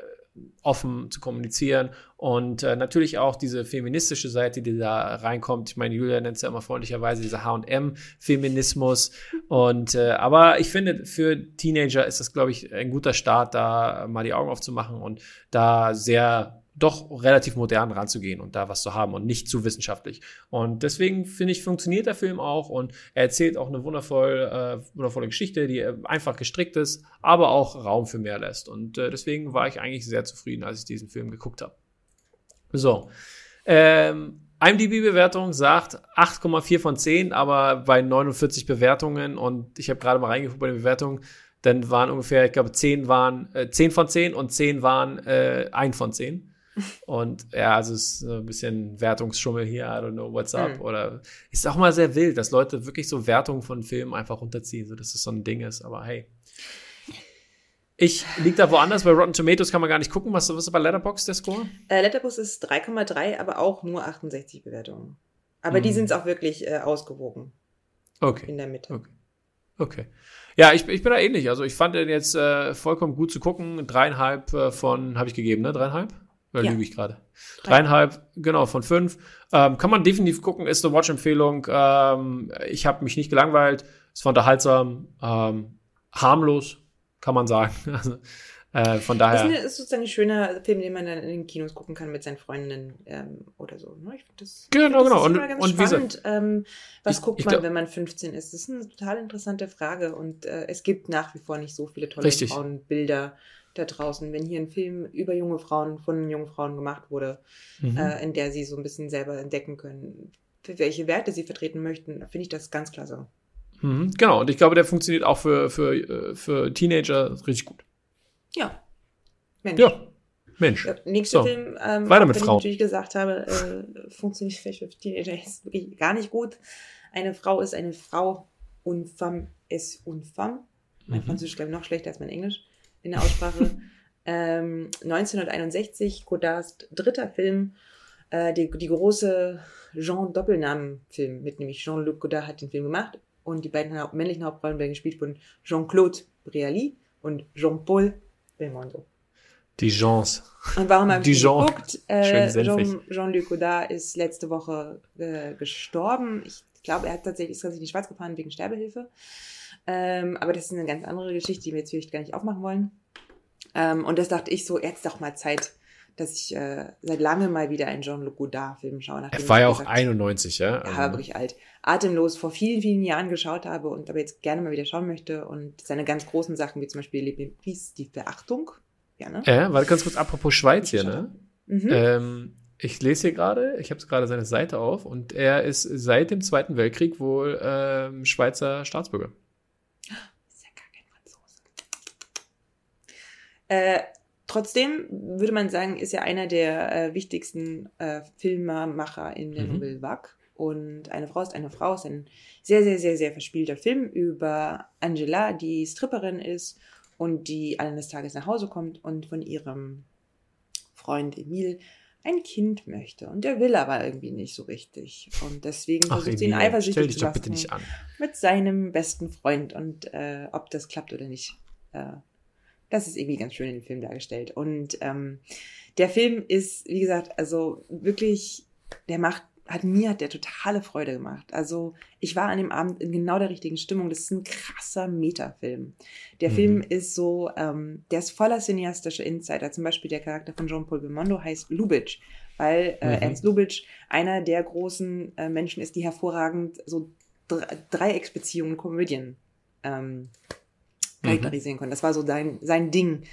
offen zu kommunizieren und äh, natürlich auch diese feministische Seite, die da reinkommt. Ich meine, Julia nennt es ja immer freundlicherweise diese H&M-Feminismus und äh, aber ich finde, für Teenager ist das, glaube ich, ein guter Start, da mal die Augen aufzumachen und da sehr doch relativ modern ranzugehen und da was zu haben und nicht zu wissenschaftlich. Und deswegen finde ich, funktioniert der Film auch und er erzählt auch eine wundervoll, äh, wundervolle Geschichte, die einfach gestrickt ist, aber auch Raum für mehr lässt. Und äh, deswegen war ich eigentlich sehr zufrieden, als ich diesen Film geguckt habe. So. Ähm, IMDb-Bewertung sagt 8,4 von 10, aber bei 49 Bewertungen und ich habe gerade mal reingeguckt bei den Bewertungen, dann waren ungefähr, ich glaube, 10 waren äh, 10 von 10 und 10 waren äh, 1 von 10. Und ja, also es ist ein bisschen Wertungsschummel hier, I don't know what's up. Mhm. Oder ist auch mal sehr wild, dass Leute wirklich so Wertungen von Filmen einfach runterziehen, so dass es so ein Ding ist. Aber hey. Ich liege da woanders, bei Rotten Tomatoes kann man gar nicht gucken. Was, was ist bei Letterboxd der Score? Äh, Letterboxd ist 3,3, aber auch nur 68 Bewertungen. Aber mhm. die sind es auch wirklich äh, ausgewogen. Okay. In der Mitte. Okay. okay. Ja, ich, ich bin da ähnlich. Also ich fand den jetzt äh, vollkommen gut zu gucken. Dreieinhalb äh, von, habe ich gegeben, ne? Dreieinhalb? Oder ja. lüge ich gerade? Dreieinhalb, genau, von fünf. Ähm, kann man definitiv gucken, ist eine Watch-Empfehlung. Ähm, ich habe mich nicht gelangweilt, es war unterhaltsam, ähm, harmlos, kann man sagen. Also, äh, von daher. Das ist sozusagen ein schöner Film, den man dann in den Kinos gucken kann mit seinen Freundinnen ähm, oder so. Ne? Ich das, genau, genau. und, ganz und spannend. Ähm, was ich, guckt ich man, glaub, wenn man 15 ist? Das ist eine total interessante Frage und äh, es gibt nach wie vor nicht so viele tolle Richtig. Da draußen, wenn hier ein Film über junge Frauen, von jungen Frauen gemacht wurde, mhm. äh, in der sie so ein bisschen selber entdecken können, welche Werte sie vertreten möchten, finde ich das ganz klasse. Mhm, genau, und ich glaube, der funktioniert auch für, für, äh, für Teenager richtig gut. Ja. Mensch. Ja. Mensch. Der nächste so. Film, ähm, Weiter mit Frauen. ich natürlich gesagt habe, äh, funktioniert vielleicht für Teenager ist wirklich gar nicht gut. Eine Frau ist eine Frau, und femme ist une femme. Mein mhm. Französisch glaube ich noch schlechter als mein Englisch in der Aussprache. ähm, 1961, Godards dritter Film, äh, die, die große Jean-Doppelnamen-Film mit, nämlich Jean-Luc Godard hat den Film gemacht und die beiden haupt männlichen Hauptrollen werden gespielt von Jean-Claude Brialy und Jean-Paul Belmondo. Die Jeans. Und warum habe ich geguckt? Äh, Jean, Jean-Luc Godard ist letzte Woche äh, gestorben. Ich glaube, er hat tatsächlich, ist tatsächlich in die Schweiz gefahren wegen Sterbehilfe. Ähm, aber das ist eine ganz andere Geschichte, die wir jetzt vielleicht gar nicht aufmachen wollen. Ähm, und das dachte ich so, jetzt doch mal Zeit, dass ich äh, seit langem mal wieder einen Jean-Luc Godard-Film schaue. Er war ja auch 91, ja? Er war wirklich alt. Atemlos vor vielen, vielen Jahren geschaut habe und aber jetzt gerne mal wieder schauen möchte. Und seine ganz großen Sachen, wie zum Beispiel Le Pries, die Verachtung. Ja, ne? Äh, warte ganz kurz, apropos Schweiz hier, ne? Mhm. Ähm, ich lese hier gerade, ich habe gerade seine Seite auf und er ist seit dem Zweiten Weltkrieg wohl ähm, Schweizer Staatsbürger. Äh, trotzdem würde man sagen, ist er einer der äh, wichtigsten äh, Filmemacher in der mhm. Nouvelle Vague. Und eine Frau ist eine Frau ist ein sehr, sehr, sehr, sehr verspielter Film über Angela, die Stripperin ist und die eines Tages nach Hause kommt und von ihrem Freund Emil ein Kind möchte. Und der will aber irgendwie nicht so richtig. Und deswegen Ach, versucht sie ihn eifersüchtig zu machen mit seinem besten Freund. Und äh, ob das klappt oder nicht, äh, das ist irgendwie ganz schön in dem Film dargestellt. Und ähm, der Film ist, wie gesagt, also wirklich, der macht, hat mir hat der totale Freude gemacht. Also ich war an dem Abend in genau der richtigen Stimmung. Das ist ein krasser Metafilm. Der mhm. Film ist so, ähm, der ist voller cineastischer Insider. Zum Beispiel der Charakter von Jean-Paul Belmondo heißt Lubitsch, weil äh, mhm. Ernst Lubitsch einer der großen äh, Menschen ist, die hervorragend so Dreiecksbeziehungen, Komödien ähm, charakterisieren konnte. Das war so sein, sein Ding.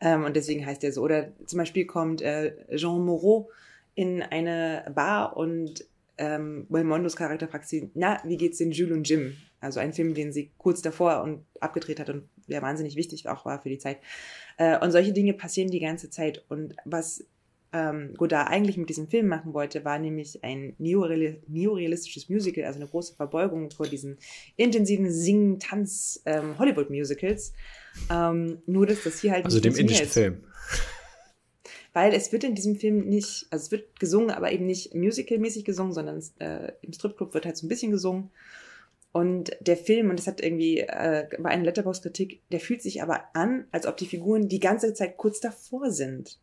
Ähm, und deswegen heißt er so. Oder zum Beispiel kommt äh, Jean Moreau in eine Bar und ähm, Belmondos Charakter fragt sie, na, wie geht's den Jules und Jim? Also ein Film, den sie kurz davor und abgedreht hat und der wahnsinnig wichtig auch war für die Zeit. Äh, und solche Dinge passieren die ganze Zeit. Und was ähm, Godard eigentlich mit diesem Film machen wollte, war nämlich ein neorealistisches Musical, also eine große Verbeugung vor diesen intensiven Sing-, Tanz-, ähm, Hollywood-Musicals. Ähm, nur, dass das hier halt Also dem indischen Film. Weil es wird in diesem Film nicht, also es wird gesungen, aber eben nicht musical-mäßig gesungen, sondern äh, im Stripclub wird halt so ein bisschen gesungen. Und der Film, und das hat irgendwie, äh, war eine Letterbox-Kritik, der fühlt sich aber an, als ob die Figuren die ganze Zeit kurz davor sind,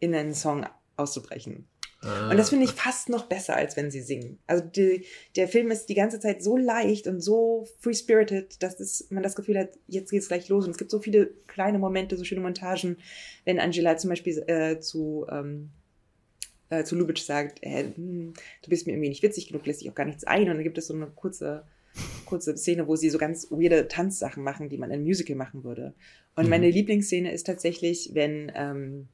in einen Song auszubrechen. Ah. Und das finde ich fast noch besser, als wenn sie singen. Also die, der Film ist die ganze Zeit so leicht und so free-spirited, dass es, man das Gefühl hat, jetzt geht's gleich los. Und es gibt so viele kleine Momente, so schöne Montagen, wenn Angela zum Beispiel äh, zu, ähm, äh, zu Lubitsch sagt, äh, hm, du bist mir irgendwie nicht witzig genug, lässt sich auch gar nichts ein. Und dann gibt es so eine kurze kurze Szene, wo sie so ganz weirde Tanzsachen machen, die man in einem Musical machen würde. Und mhm. meine Lieblingsszene ist tatsächlich, wenn ähm,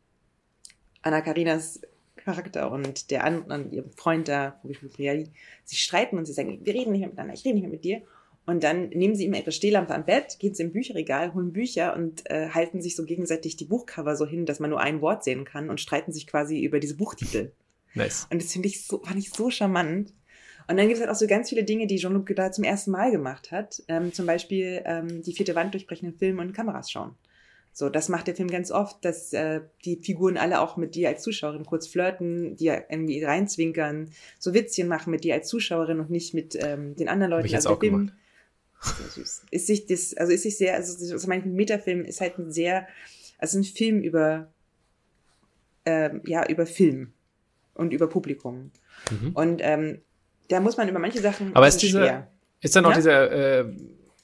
Anna Karinas Charakter und der andere, ihr Freund da, Priali, sie streiten und sie sagen, wir reden nicht mehr miteinander, ich rede nicht mehr mit dir. Und dann nehmen sie immer ihre Stehlampe am Bett, gehen sie im Bücherregal, holen Bücher und äh, halten sich so gegenseitig die Buchcover so hin, dass man nur ein Wort sehen kann und streiten sich quasi über diese Buchtitel. Nice. Und das finde ich so, fand ich so charmant. Und dann gibt es halt auch so ganz viele Dinge, die Jean-Luc Godard zum ersten Mal gemacht hat. Ähm, zum Beispiel ähm, die vierte Wand durchbrechenden Filme und Kameras schauen. So, das macht der Film ganz oft, dass äh, die Figuren alle auch mit dir als Zuschauerin kurz flirten, dir irgendwie reinzwinkern, so Witzchen machen mit dir als Zuschauerin und nicht mit ähm, den anderen Leuten. Hab ich jetzt also auch Film, gemacht. Sehr süß. Ist sich das, also ist sich sehr, also so mein Metafilm ist halt ein sehr, also ein Film über, ähm, ja, über Film und über Publikum. Mhm. Und ähm, da muss man über manche Sachen. Aber ist dieser, ist dann auch ja? dieser, äh,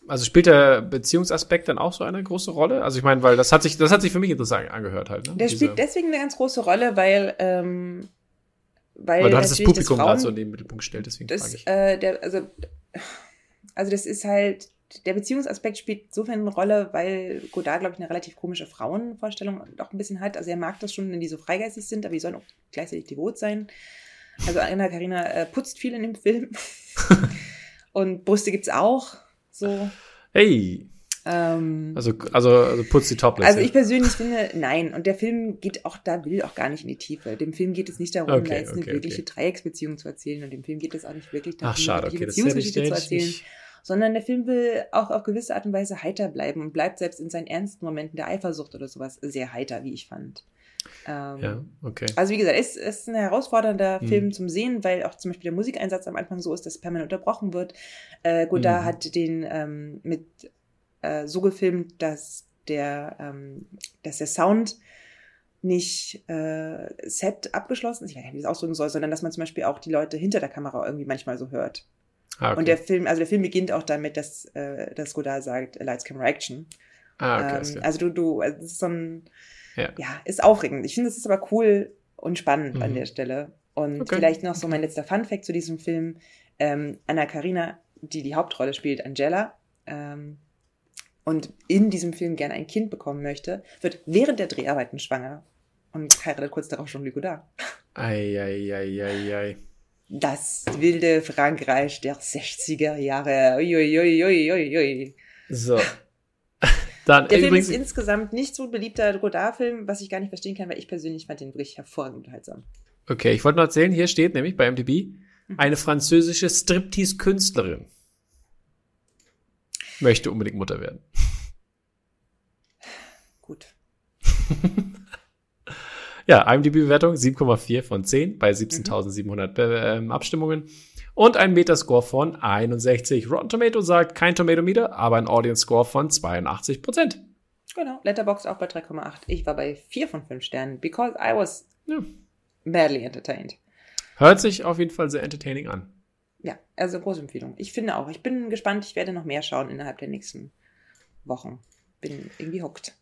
also spielt der Beziehungsaspekt dann auch so eine große Rolle? Also ich meine, weil das hat sich, das hat sich für mich interessant angehört halt. Ne? Der Diese, spielt deswegen eine ganz große Rolle, weil ähm, weil, weil du hattest das Publikum gerade so in den Mittelpunkt gestellt, deswegen das, frage ich. Äh, der, also, also das ist halt, der Beziehungsaspekt spielt insofern eine Rolle, weil Godard, glaube ich, eine relativ komische Frauenvorstellung auch ein bisschen hat. Also er mag das schon, wenn die so freigeistig sind, aber die sollen auch gleichzeitig devot sein. Also Anna Karina äh, putzt viel in dem Film. und Brüste gibt's auch. So. Hey. Ähm, also, also, also putzt die Topless. Also ich persönlich finde, nein. Und der Film geht auch, da will auch gar nicht in die Tiefe. Dem Film geht es nicht darum, okay, da jetzt okay, eine wirkliche okay. Dreiecksbeziehung zu erzählen. Und dem Film geht es auch nicht wirklich darum, Ach, schade, eine okay, Beziehungsgeschichte zu erzählen. Nicht. Sondern der Film will auch auf gewisse Art und Weise heiter bleiben und bleibt selbst in seinen ernsten Momenten der Eifersucht oder sowas sehr heiter, wie ich fand. Ähm, ja, okay. Also wie gesagt, es ist ein herausfordernder mhm. Film zum Sehen, weil auch zum Beispiel der Musikeinsatz am Anfang so ist, dass permanent unterbrochen wird. Äh, Godard mhm. hat den ähm, mit äh, so gefilmt, dass der, ähm, dass der Sound nicht äh, Set abgeschlossen ist, ich weiß nicht, wie ich das ausdrücken soll, sondern dass man zum Beispiel auch die Leute hinter der Kamera irgendwie manchmal so hört. Ah, okay. Und der Film, also der Film beginnt auch damit, dass, äh, dass Godard sagt, Lights, Camera, Action. Ah, okay, ähm, also du, du, also es ist so ein ja. ja, ist aufregend. Ich finde, es ist aber cool und spannend mhm. an der Stelle. Und okay. vielleicht noch so mein letzter Fun-Fact zu diesem Film. Ähm, Anna Karina, die die Hauptrolle spielt, Angela, ähm, und in diesem Film gerne ein Kind bekommen möchte, wird während der Dreharbeiten schwanger und heiratet kurz darauf schon Godard. Eieieiei. Das wilde Frankreich der 60er Jahre. Uiuiuiui. Ui, ui, ui. So, dann, der Film ist insgesamt nicht so ein beliebter Godard-Film, was ich gar nicht verstehen kann, weil ich persönlich fand den wirklich hervorragend unterhaltsam. Okay, ich wollte noch erzählen, hier steht nämlich bei MDB mhm. eine französische Striptease-Künstlerin möchte unbedingt Mutter werden. Gut. ja, IMDb-Bewertung 7,4 von 10 bei 17.700 mhm. Abstimmungen und ein Metascore von 61. Rotten Tomato sagt kein Tomato Meter, aber ein Audience Score von 82 Prozent. Genau, Letterbox auch bei 3,8. Ich war bei 4 von 5 Sternen, because I was ja. badly entertained. Hört sich auf jeden Fall sehr entertaining an. Ja, also große Empfehlung. Ich finde auch. Ich bin gespannt. Ich werde noch mehr schauen innerhalb der nächsten Wochen. Bin irgendwie hooked.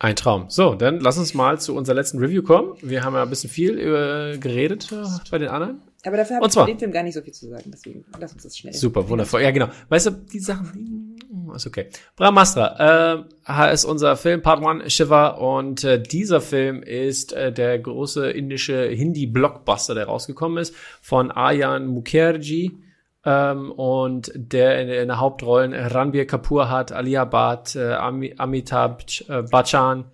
Ein Traum. So, dann lass uns mal zu unserer letzten Review kommen. Wir haben ja ein bisschen viel über geredet äh, bei den anderen. Aber dafür habe ich bei dem Film gar nicht so viel zu sagen. Deswegen lass uns das schnell. Super, wundervoll. Ja, genau. Weißt du, die Sachen, ist okay. Brahmastra äh, ist unser Film Part 1 Shiva und äh, dieser Film ist äh, der große indische Hindi-Blockbuster, der rausgekommen ist von Aryan Mukherjee ähm, und der in, in der Hauptrollen Ranbir Kapoor hat, Alia Bhatt, äh, Amitabh äh, Bachchan,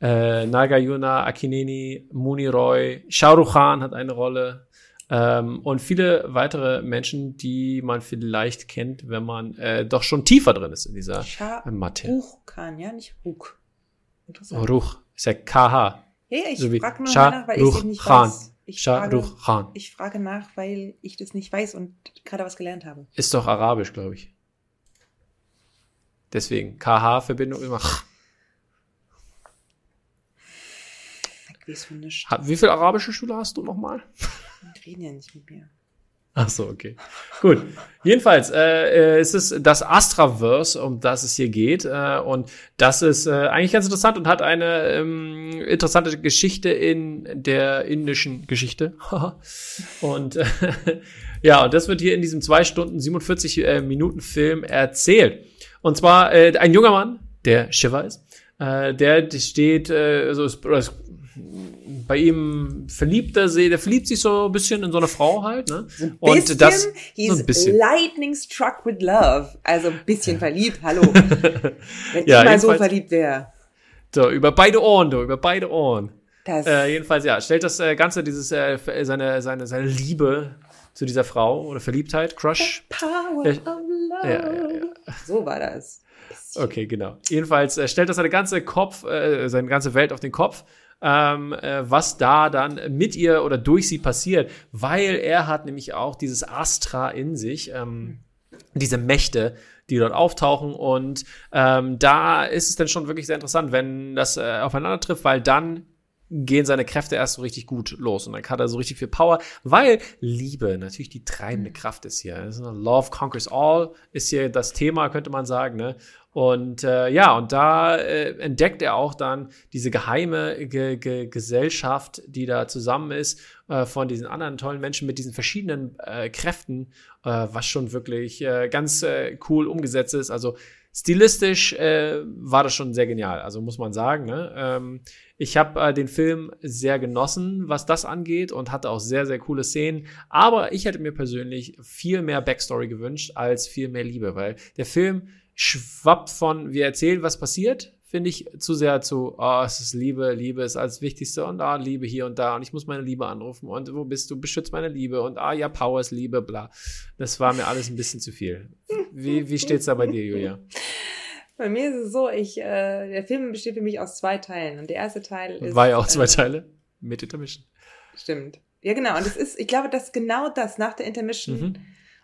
äh, Nagayuna Akineni, Muni Roy, Shah Rukh Khan hat eine Rolle, ähm, und viele weitere Menschen, die man vielleicht kennt, wenn man äh, doch schon tiefer drin ist in dieser Materie. Ruch kann, ja, nicht Ruch. Ruch ist ja KH. Ja, ich So frage nur Shah weil Rukh ich nicht Khan. weiß. Ich Shah frage, Khan. ich frage nach, weil ich das nicht weiß und gerade was gelernt habe. Ist doch arabisch, glaube ich. Deswegen KH-Verbindung immer. Ich weiß von nichts. Wie viele arabische Schüler hast du nochmal? Die reden ja nicht mit mir. Ach so, okay. Gut. Jedenfalls, äh, äh, es ist das Astraverse, um das es hier geht. Äh, und das ist äh, eigentlich ganz interessant und hat eine ähm, interessante Geschichte in der indischen Geschichte. und äh, ja, und das wird hier in diesem zwei Stunden 47 äh, Minuten Film erzählt. Und zwar äh, ein junger Mann, der Shiva ist, äh, der steht, äh, also ist bei ihm verliebt er sich, der verliebt sich so ein bisschen in so eine Frau halt, ne? Bisschen, Und das he's so ein bisschen. lightning struck with love. Also ein bisschen verliebt, hallo. Wenn Ja, ich mal so verliebt wäre. So, über beide Ohren, du, über beide Ohren. Äh, jedenfalls, ja, stellt das äh, Ganze, dieses, äh, f- seine, seine, seine Liebe zu dieser Frau oder Verliebtheit, Crush. Power Ja, of love. ja, ja, So war das. Okay, genau. Jedenfalls äh, stellt das seine ganze Kopf, äh, seine ganze Welt auf den Kopf, ähm, äh, was da dann mit ihr oder durch sie passiert, weil er hat nämlich auch dieses Astra in sich, ähm, diese Mächte, die dort auftauchen. Und ähm, da ist es dann schon wirklich sehr interessant, wenn das äh, aufeinander trifft, weil dann gehen seine Kräfte erst so richtig gut los und dann hat er so richtig viel Power, weil Liebe natürlich die treibende Kraft ist hier. Eine Love conquers all ist hier das Thema, könnte man sagen, ne? Und äh, ja, und da äh, entdeckt er auch dann diese geheime Ge Ge Gesellschaft, die da zusammen ist, äh, von diesen anderen tollen Menschen mit diesen verschiedenen äh, Kräften, äh, was schon wirklich äh, ganz äh, cool umgesetzt ist. Also stilistisch äh, war das schon sehr genial, also muss man sagen. Ne? Ähm, ich habe äh, den Film sehr genossen, was das angeht und hatte auch sehr, sehr coole Szenen. Aber ich hätte mir persönlich viel mehr Backstory gewünscht als viel mehr Liebe, weil der Film schwappt von, wir erzählen, was passiert, finde ich, zu sehr zu, oh, es ist Liebe, Liebe ist als Wichtigste und ah, Liebe hier und da und ich muss meine Liebe anrufen und wo bist du, beschützt meine Liebe und ah, ja, Power ist Liebe, bla. Das war mir alles ein bisschen zu viel. Wie, wie steht's da bei dir, Julia? Bei mir ist es so, ich, äh, der Film besteht für mich aus zwei Teilen. Und der erste Teil ist. War ja auch zwei äh, Teile mit Intermission. Stimmt. Ja, genau. Und es ist, ich glaube, dass genau das nach der Intermission Mhm.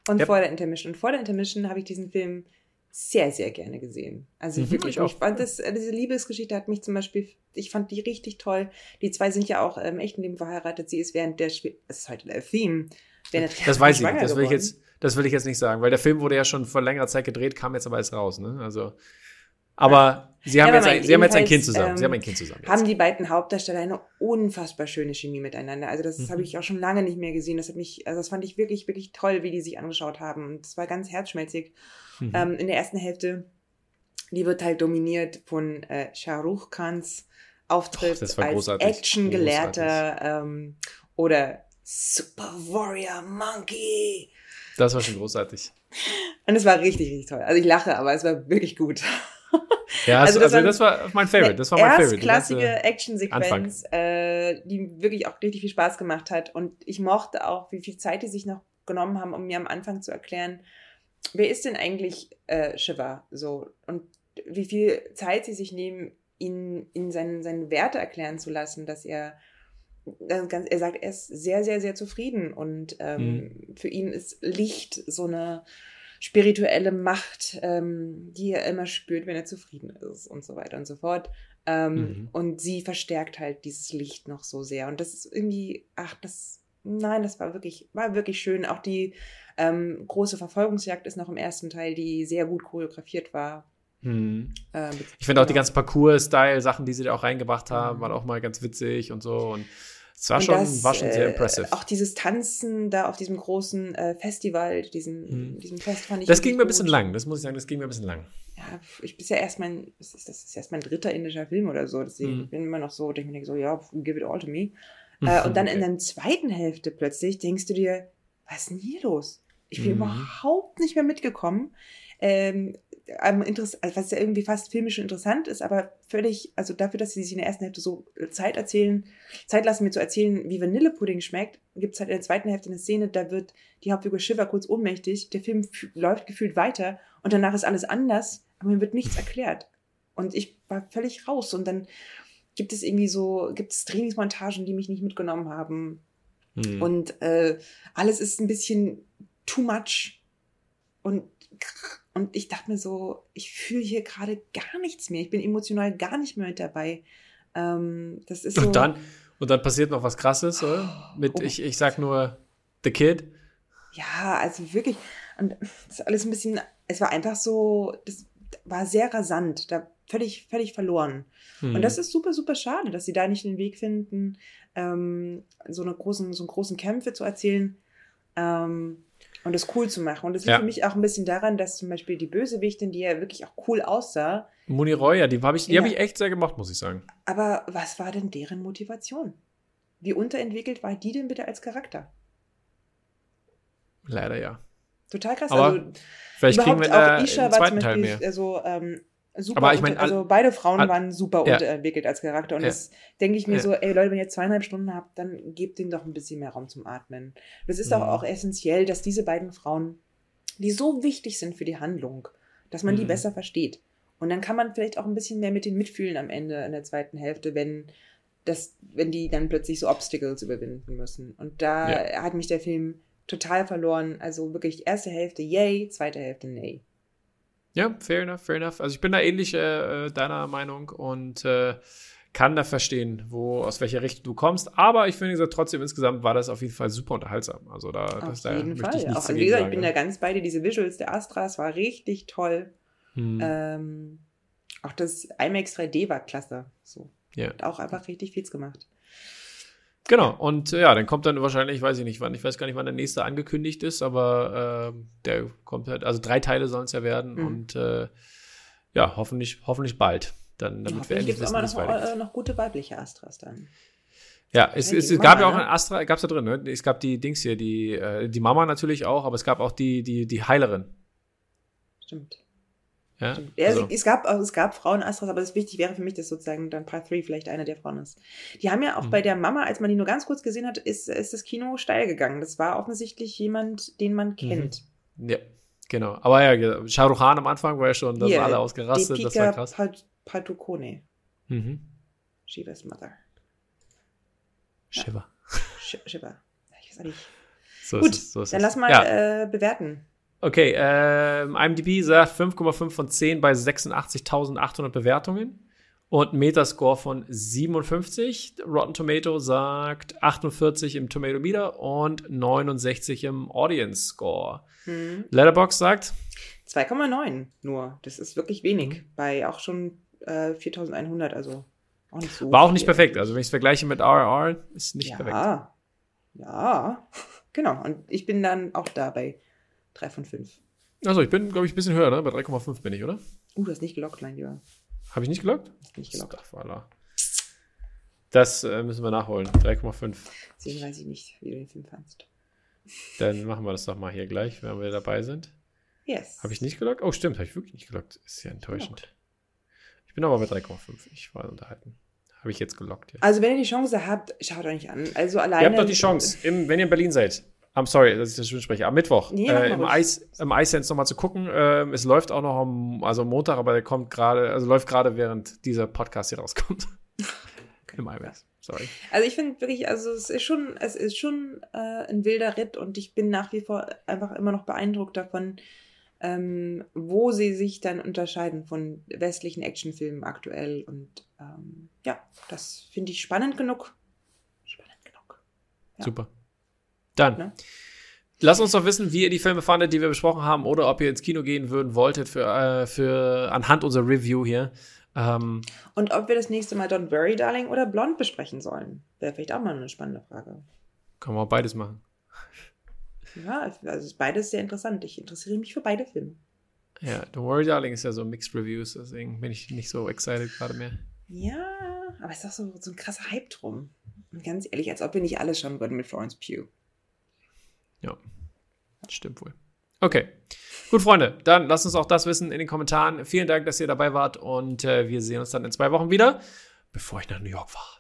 und Yep. vor der Intermission. Und vor der Intermission habe ich diesen Film sehr, sehr gerne gesehen. Also Mhm, wirklich. ich auch. Fand das, äh, diese Liebesgeschichte hat mich zum Beispiel, ich fand die richtig toll. Die zwei sind ja auch im echten Leben verheiratet. Sie ist während der, Schwe- es ist heute der Theme. Der Das weiß ich. Das will ich, jetzt, das will ich jetzt nicht sagen, weil der Film wurde ja schon vor längerer Zeit gedreht, kam jetzt aber erst raus. Ne? Also, aber sie haben, Ja, jetzt ein, sie haben jetzt ein Kind zusammen. ähm, sie haben ein Kind zusammen. Jetzt. haben die beiden Hauptdarsteller eine unfassbar schöne Chemie miteinander. Also das Mhm. habe ich auch schon lange nicht mehr gesehen. Das hat mich, also das fand ich wirklich, wirklich toll, wie die sich angeschaut haben. Und das war ganz herzschmelzig. Mhm. Ähm, in der ersten Hälfte, die wird halt dominiert von äh, Shah Rukh Khans Auftritt Och, das war als großartig. Actiongelehrter ähm, oder Super Warrior Monkey. das war schon großartig. Und es war richtig, richtig toll. Also ich lache, aber es war wirklich gut. Ja, Also also, das das, war mein Favorite. Das war mein Favorite. Ganze- Actionsequenz, äh, die wirklich auch richtig viel Spaß gemacht hat. Und ich mochte auch, wie viel Zeit die sich noch genommen haben, um mir am Anfang zu erklären, wer ist denn eigentlich äh, Shiva? So, und wie viel Zeit sie sich nehmen, ihn in seinen, seinen Werte erklären zu lassen, dass er ganz, er sagt, er ist sehr, sehr, sehr zufrieden und ähm, für ihn ist Licht so eine spirituelle Macht, ähm, die er immer spürt, wenn er zufrieden ist und so weiter und so fort. Ähm, Mhm. Und sie verstärkt halt dieses Licht noch so sehr. Und das ist irgendwie, ach, das, nein, das war wirklich, war wirklich schön. Auch die ähm, große Verfolgungsjagd ist noch im ersten Teil, die sehr gut choreografiert war. Mhm. Ähm, Ich finde auch die ganzen Parcours-Style-Sachen, die sie da auch reingebracht haben, Mhm. waren auch mal ganz witzig und so. Und Es war Und schon, das, war schon sehr äh, impressive. Auch dieses Tanzen da auf diesem großen äh, Festival, diesem, diesem Fest fand ich Mhm. das ging mir ein bisschen lang, das muss ich sagen, das ging mir ein bisschen lang. Ja, ich bin ja erst mein, das ist, das ist erst mein dritter indischer Film oder so, deswegen Mhm. bin ich immer noch so, denke ich mir so, ja, give it all to me. Äh, und dann in Okay. der zweiten Hälfte plötzlich denkst du dir, was ist denn hier los? Ich bin Mhm. überhaupt nicht mehr mitgekommen. Ähm, am Interess also was ja irgendwie fast filmisch interessant ist, aber völlig, also dafür, dass sie sich in der ersten Hälfte so Zeit erzählen, Zeit lassen, mir zu erzählen, wie Vanillepudding schmeckt, gibt es halt in der zweiten Hälfte eine Szene, da wird die Hauptfigur Shiva kurz ohnmächtig, der Film läuft gefühlt weiter und danach ist alles anders, aber mir wird nichts erklärt. Und ich war völlig raus und dann gibt es irgendwie so, gibt es Trainingsmontagen, die mich nicht mitgenommen haben. Hm. Und äh, alles ist ein bisschen too much. Und, und ich dachte mir so, ich fühle hier gerade gar nichts mehr. Ich bin emotional gar nicht mehr mit dabei. Ähm, das ist so. und dann, und dann passiert noch was krasses, oder? Mit, Oh. ich, ich sag nur The Kid. Ja, also wirklich. Und das ist alles ein bisschen, es war einfach so, das war sehr rasant, da völlig, völlig verloren. Hm. Und das ist super, super schade, dass sie da nicht den Weg finden, ähm, so, eine großen, so einen großen Kämpfe zu erzählen ähm, und das cool zu machen. Und das liegt Ja. für mich auch ein bisschen daran, dass zum Beispiel die Bösewichtin, die ja wirklich auch cool aussah, Muni Roy, ja, die habe ich, die Ja. hab ich echt sehr gemacht, muss ich sagen. aber was war denn deren Motivation? Wie unterentwickelt war die denn bitte als Charakter? Leider ja. Total krass. Aber also, Vielleicht kriegen wir auch Isha einen war zweiten zum Teil Beispiel, mehr. Also, ähm, super Aber ich unter- mein, all- also beide Frauen all- waren super Ja. unterentwickelt als Charakter. Und Ja. das denke ich mir Ja. so, ey Leute, wenn ihr zweieinhalb Stunden habt, dann gebt denen doch ein bisschen mehr Raum zum Atmen. Das ist Mhm. auch essentiell, dass diese beiden Frauen, die so wichtig sind für die Handlung, dass man die Mhm. besser versteht. Und dann kann man vielleicht auch ein bisschen mehr mit denen mitfühlen am Ende in der zweiten Hälfte, wenn das, wenn die dann plötzlich so Obstacles überwinden müssen. Und da hat mich der Film total verloren. Also wirklich erste Hälfte yay, zweite Hälfte nay. Ja, fair enough, fair enough. Also ich bin da ähnlich äh, deiner Meinung und äh, kann da verstehen, wo, aus welcher Richtung du kommst. Aber ich finde gesagt, trotzdem insgesamt war das auf jeden Fall super unterhaltsam. Also da, Auf das, da jeden Fall. ich Auch, wie gesagt, ich sagen, bin da ganz bei dir. Diese Visuals der Astras war richtig toll. Hm. Ähm, auch das IMAX 3D war klasse. So. Ja. Hat auch einfach richtig viel gemacht. Genau, und äh, ja, dann kommt dann wahrscheinlich, weiß ich nicht wann, ich weiß gar nicht, wann der nächste angekündigt ist, aber ähm, der kommt halt, also drei Teile sollen es ja werden Mhm. und äh, ja, hoffentlich, hoffentlich bald. Dann, damit wir Hoffentlich endlich gibt es wissen, es noch, äh, noch gute weibliche Astras dann. Ja, es, Ja, es, es gab ja Mama, auch ne? ein Astra, gab's da drin, ne? Es gab die Dings hier, die, äh, die Mama natürlich auch, aber es gab auch die, die, die Heilerin. Stimmt. Ja. Ja, also, es, gab, auch- es gab Frauen-Astras, aber das wichtig wäre für mich, dass sozusagen dann Part 3 vielleicht eine der Frauen ist. Die haben ja auch Mhm. bei der Mama, als man die nur ganz kurz gesehen hat, ist, ist das Kino steil gegangen. Das war offensichtlich jemand, den Mhm. man kennt. ja, genau. Aber ja, Shah Rukh Khan am Anfang war ja schon, da sind alle ausgerastet, das war krass. Pat- Padukone, Mhm. Shiva's Mother. Shiva. Sh Shiva. Ich weiß auch nicht. So Gut, ist es, so Dann lass mal Ja. äh, bewerten. Okay, ähm, IMDb sagt 5,5 von 10 bei 86.800 Bewertungen und Metascore von 57. Rotten Tomato sagt 48 im Tomato Meter und 69 im Audience Score. Hm. Letterbox sagt 2,9 nur. Das ist wirklich wenig. Mhm. Bei auch schon äh, 4100, also auch nicht so. war auch nicht perfekt. Also wenn ich es vergleiche mit RRR, ist nicht ja, perfekt. Ja. Genau. Und ich bin dann auch da bei 3 von 5. Also ich bin, glaube ich, ein bisschen höher, ne? Bei 3,5 bin ich, oder? Uh, du hast nicht gelockt, mein Lieber. Habe ich nicht gelockt? Hast nicht gelockt. Voilà. Das äh, müssen wir nachholen. 3,5. Deswegen weiß ich nicht, wie du den Film fandst. Dann machen wir das doch mal hier gleich, wenn wir dabei sind. Yes. Habe ich nicht gelockt? Oh, stimmt, habe ich wirklich nicht gelockt. Ist ja enttäuschend. Ich bin aber bei 3,5. Ich war unterhalten. Habe ich jetzt gelockt. Ja. Also, wenn ihr die Chance habt, schaut euch an. Also alleine. Ihr habt doch die Chance, im, wenn ihr in Berlin seid. I'm sorry, dass ich das schon spreche. Am Mittwoch Nee, äh, im. Eis, im iSense nochmal zu gucken. Ähm, es läuft auch noch am, also am Montag, aber der kommt gerade, also läuft gerade während dieser Podcast hier rauskommt. Im IMAX. Sorry. Also ich finde wirklich, also es ist schon, es ist schon äh, ein wilder Ritt und ich bin nach wie vor einfach immer noch beeindruckt davon, ähm, wo sie sich dann unterscheiden von westlichen Actionfilmen aktuell. Und ähm, ja, das finde ich spannend genug. Spannend genug. Ja. Super. Dann. Ne? Lasst uns doch wissen, wie ihr die Filme fandet, die wir besprochen haben, oder ob ihr ins Kino gehen würden wolltet für, äh, für anhand unserer Review hier. Ähm, Und ob wir das nächste Mal Don't Worry, Darling oder Blond besprechen sollen, wäre vielleicht auch mal eine spannende Frage. können wir auch beides machen. Ja, also ist beides sehr interessant. Ich interessiere mich für beide Filme. Ja, Don't Worry Darling ist ja so Mixed Reviews, deswegen bin ich nicht so excited gerade mehr. Ja, aber es ist auch so, so ein krasser Hype drum. Und ganz ehrlich, als ob wir nicht alles schauen würden mit Florence Pugh. Ja, stimmt wohl. Okay, gut, Freunde, dann lasst uns auch das wissen in den Kommentaren. Vielen Dank, dass ihr dabei wart und äh, wir sehen uns dann in zwei Wochen wieder, bevor ich nach New York fahre.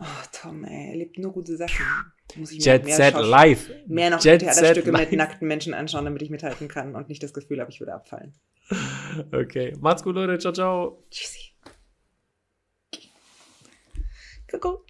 Oh, Tom, ey, er lebt nur gute Sachen. Muss ich Jet mehr Set Schauspiel- Live. Mehr noch Jet Theaterstücke mit nackten Menschen anschauen, damit ich mithalten kann und nicht das Gefühl habe, ich würde abfallen. Okay, macht's gut, Leute. Ciao, ciao. Tschüssi. Kuckuck.